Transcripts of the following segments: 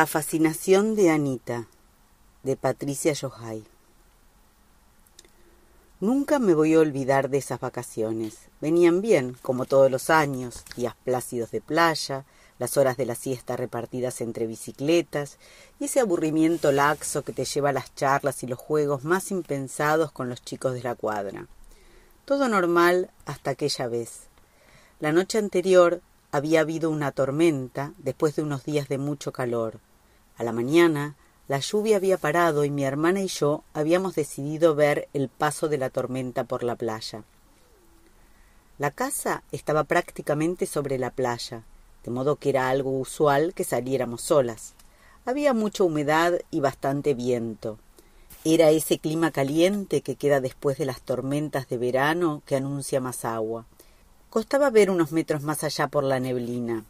La fascinación de Anita, de Patricia Yohai. Nunca me voy a olvidar de esas vacaciones. Venían bien, como todos los años, días plácidos de playa, las horas de la siesta repartidas entre bicicletas y ese aburrimiento laxo que te lleva a las charlas y los juegos más impensados con los chicos de la cuadra. Todo normal hasta aquella vez. La noche anterior había habido una tormenta después de unos días de mucho calor. A la mañana la lluvia había parado y mi hermana y yo habíamos decidido ver el paso de la tormenta por la playa. La casa estaba prácticamente sobre la playa, de modo que era algo usual que saliéramos solas. Había mucha humedad y bastante viento. Era ese clima caliente que queda después de las tormentas de verano que anuncia más agua. Costaba ver unos metros más allá por la neblina.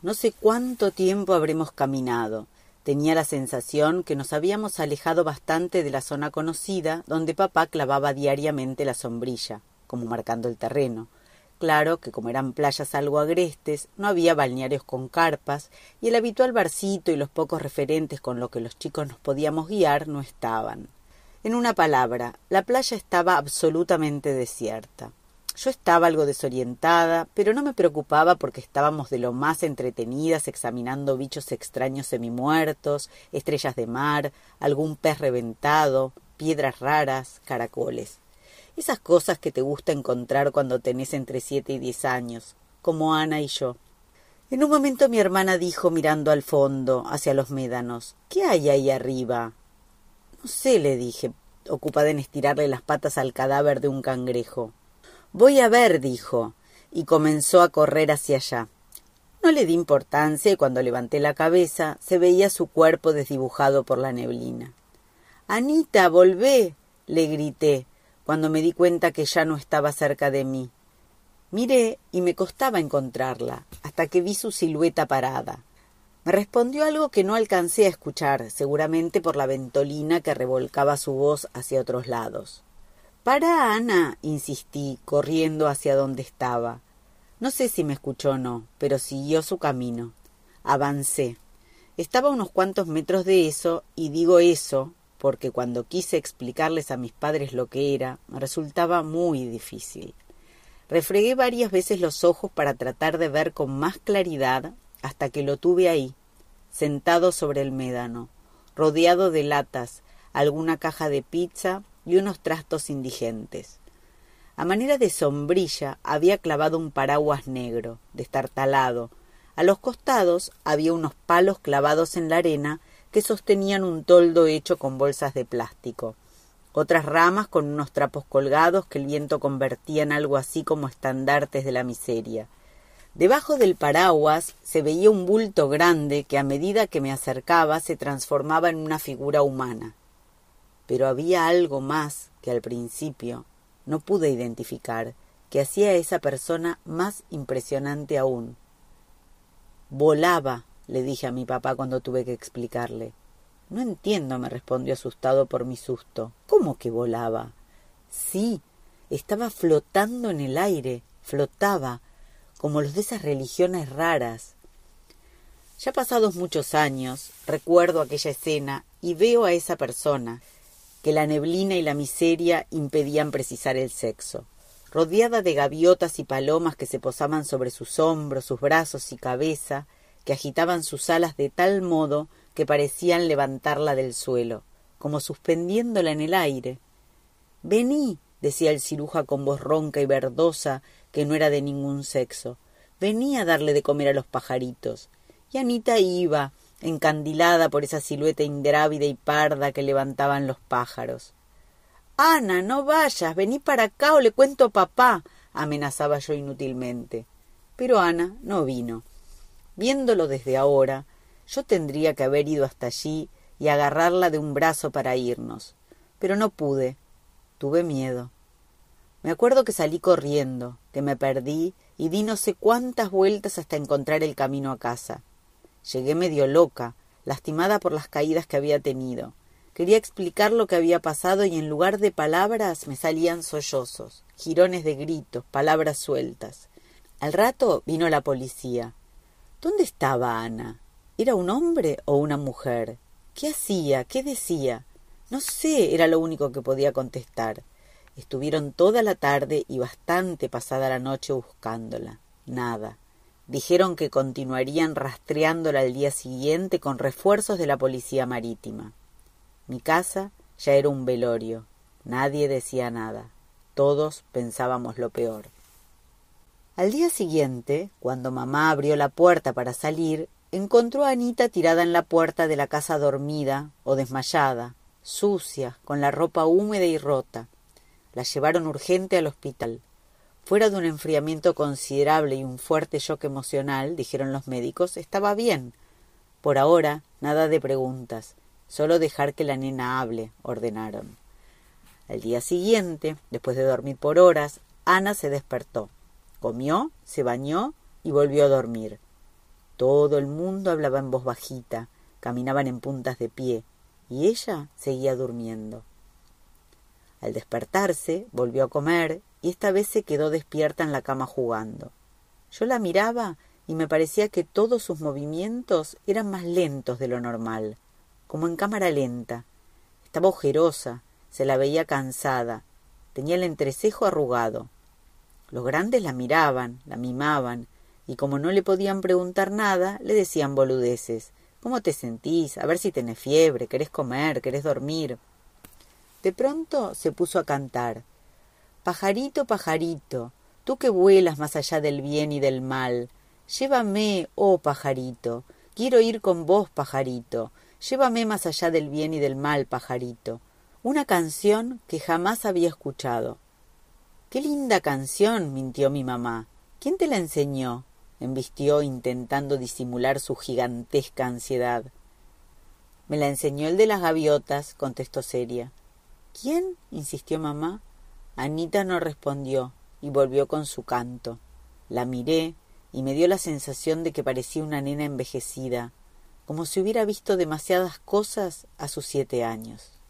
No sé cuánto tiempo habremos caminado. Tenía la sensación que nos habíamos alejado bastante de la zona conocida donde papá clavaba diariamente la sombrilla, como marcando el terreno. Claro que como eran playas algo agrestes, no había balnearios con carpas, y el habitual barcito y los pocos referentes con los que los chicos nos podíamos guiar no estaban. En una palabra, la playa estaba absolutamente desierta. Yo estaba algo desorientada, pero no me preocupaba porque estábamos de lo más entretenidas examinando bichos extraños semimuertos, estrellas de mar, algún pez reventado, piedras raras, caracoles. Esas cosas que te gusta encontrar cuando tenés entre siete y diez años, como Ana y yo. En un momento mi hermana dijo mirando al fondo, hacia los médanos, ¿Qué hay ahí arriba? No sé, le dije, ocupada en estirarle las patas al cadáver de un cangrejo. Voy a ver, dijo, y comenzó a correr hacia allá. No le di importancia y cuando levanté la cabeza se veía su cuerpo desdibujado por la neblina. Anita, volvé. le grité, cuando me di cuenta que ya no estaba cerca de mí. Miré y me costaba encontrarla, hasta que vi su silueta parada. Me respondió algo que no alcancé a escuchar, seguramente por la ventolina que revolcaba su voz hacia otros lados. Para, Ana, insistí, corriendo hacia donde estaba. No sé si me escuchó o no, pero siguió su camino. Avancé. Estaba a unos cuantos metros de eso, y digo eso porque cuando quise explicarles a mis padres lo que era, resultaba muy difícil. Refregué varias veces los ojos para tratar de ver con más claridad hasta que lo tuve ahí, sentado sobre el médano, rodeado de latas, alguna caja de pizza y unos trastos indigentes. A manera de sombrilla había clavado un paraguas negro, destartalado. A los costados había unos palos clavados en la arena que sostenían un toldo hecho con bolsas de plástico. Otras ramas con unos trapos colgados que el viento convertía en algo así como estandartes de la miseria. Debajo del paraguas se veía un bulto grande que a medida que me acercaba se transformaba en una figura humana pero había algo más que al principio no pude identificar que hacía a esa persona más impresionante aún. Volaba, le dije a mi papá cuando tuve que explicarle. No entiendo, me respondió asustado por mi susto. ¿Cómo que volaba? Sí, estaba flotando en el aire, flotaba, como los de esas religiones raras. Ya pasados muchos años, recuerdo aquella escena y veo a esa persona, que la neblina y la miseria impedían precisar el sexo. Rodeada de gaviotas y palomas que se posaban sobre sus hombros, sus brazos y cabeza, que agitaban sus alas de tal modo que parecían levantarla del suelo, como suspendiéndola en el aire. Vení, decía el ciruja con voz ronca y verdosa, que no era de ningún sexo. Vení a darle de comer a los pajaritos. Y Anita iba, encandilada por esa silueta indrávida y parda que levantaban los pájaros. Ana, no vayas, vení para acá o le cuento a papá, amenazaba yo inútilmente. Pero Ana no vino. Viéndolo desde ahora, yo tendría que haber ido hasta allí y agarrarla de un brazo para irnos. Pero no pude. Tuve miedo. Me acuerdo que salí corriendo, que me perdí y di no sé cuántas vueltas hasta encontrar el camino a casa. Llegué medio loca, lastimada por las caídas que había tenido. Quería explicar lo que había pasado y en lugar de palabras me salían sollozos, jirones de gritos, palabras sueltas. Al rato vino la policía. ¿Dónde estaba Ana? ¿Era un hombre o una mujer? ¿Qué hacía? ¿Qué decía? No sé, era lo único que podía contestar. Estuvieron toda la tarde y bastante pasada la noche buscándola. Nada. Dijeron que continuarían rastreándola al día siguiente con refuerzos de la policía marítima. Mi casa ya era un velorio. Nadie decía nada. Todos pensábamos lo peor. Al día siguiente, cuando mamá abrió la puerta para salir, encontró a Anita tirada en la puerta de la casa dormida o desmayada, sucia, con la ropa húmeda y rota. La llevaron urgente al hospital. Fuera de un enfriamiento considerable y un fuerte shock emocional, dijeron los médicos, estaba bien. Por ahora, nada de preguntas, solo dejar que la nena hable, ordenaron. Al día siguiente, después de dormir por horas, Ana se despertó, comió, se bañó y volvió a dormir. Todo el mundo hablaba en voz bajita, caminaban en puntas de pie, y ella seguía durmiendo. Al despertarse, volvió a comer y esta vez se quedó despierta en la cama jugando. Yo la miraba y me parecía que todos sus movimientos eran más lentos de lo normal, como en cámara lenta. Estaba ojerosa, se la veía cansada, tenía el entrecejo arrugado. Los grandes la miraban, la mimaban, y como no le podían preguntar nada, le decían boludeces. ¿Cómo te sentís? A ver si tenés fiebre, querés comer, querés dormir. De pronto se puso a cantar. Pajarito, pajarito, tú que vuelas más allá del bien y del mal, llévame, oh pajarito, quiero ir con vos, pajarito, llévame más allá del bien y del mal, pajarito. Una canción que jamás había escuchado. Qué linda canción, mintió mi mamá. ¿Quién te la enseñó? embistió intentando disimular su gigantesca ansiedad. Me la enseñó el de las gaviotas, contestó seria. ¿Quién? insistió mamá. Anita no respondió y volvió con su canto. La miré y me dio la sensación de que parecía una nena envejecida, como si hubiera visto demasiadas cosas a sus siete años.